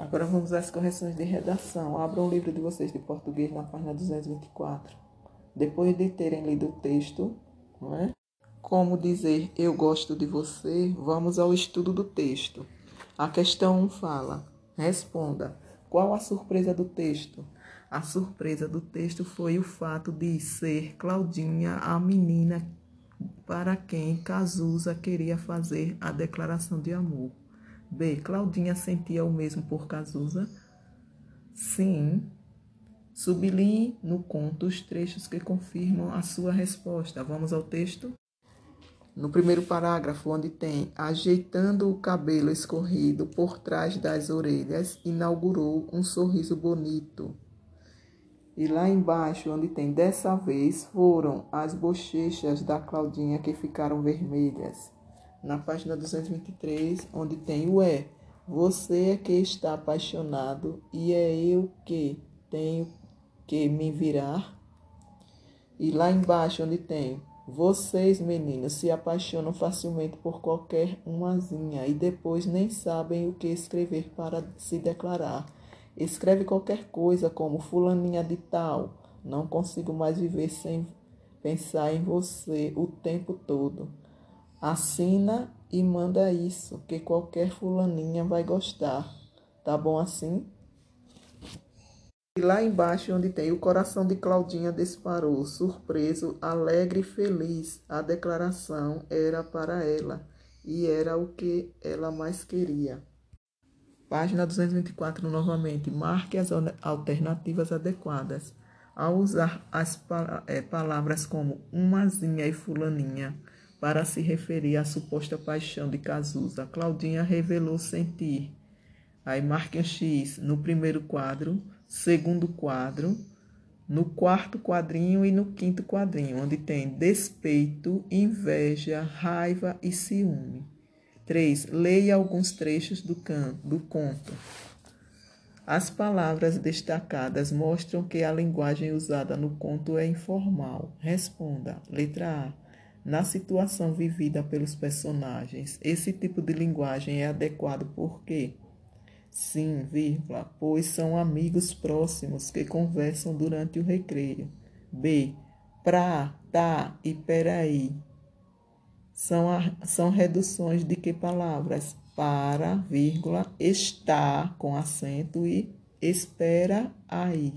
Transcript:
Agora vamos às correções de redação. Abram o livro de vocês de português na página 224. Depois de terem lido o texto, não é? Como dizer eu gosto de você, vamos ao estudo do texto. A questão 1 fala: responda. Qual a surpresa do texto? A surpresa do texto foi o fato de ser Claudinha a menina para quem Cazuza queria fazer a declaração de amor. B. Claudinha sentia o mesmo por Cazuza? Sim. Sublinhe no conto os trechos que confirmam a sua resposta. Vamos ao texto? No primeiro parágrafo, onde tem ajeitando o cabelo escorrido por trás das orelhas, inaugurou um sorriso bonito. E lá embaixo, onde tem dessa vez, foram as bochechas da Claudinha que ficaram vermelhas. Na página 223, onde tem o é, você é que está apaixonado e é eu que tenho que me virar. E lá embaixo, onde tem vocês, meninos, se apaixonam facilmente por qualquer umazinha e depois nem sabem o que escrever para se declarar. Escreve qualquer coisa como fulaninha de tal. Não consigo mais viver sem pensar em você o tempo todo. Assina e manda isso, que qualquer fulaninha vai gostar. Tá bom assim? E lá embaixo, onde tem o coração de Claudinha disparou, surpreso, alegre e feliz. A declaração era para ela e era o que ela mais queria. Página 224 novamente. Marque as alternativas adequadas. Ao usar as é, palavras como umazinha e fulaninha para se referir à suposta paixão de Cazuza, Claudinha revelou sentir. Aí marque um X no primeiro quadro segundo quadro, no quarto quadrinho e no quinto quadrinho, onde tem despeito, inveja, raiva e ciúme. 3. Leia alguns trechos do, can, do conto. As palavras destacadas mostram que a linguagem usada no conto é informal. Responda. Letra A. Na situação vivida pelos personagens, esse tipo de linguagem é adequado porque Sim, vírgula, pois são amigos próximos que conversam durante o recreio. B. Pra, tá e peraí. São, a, são reduções de que palavras? Para, vírgula, está com acento e espera aí.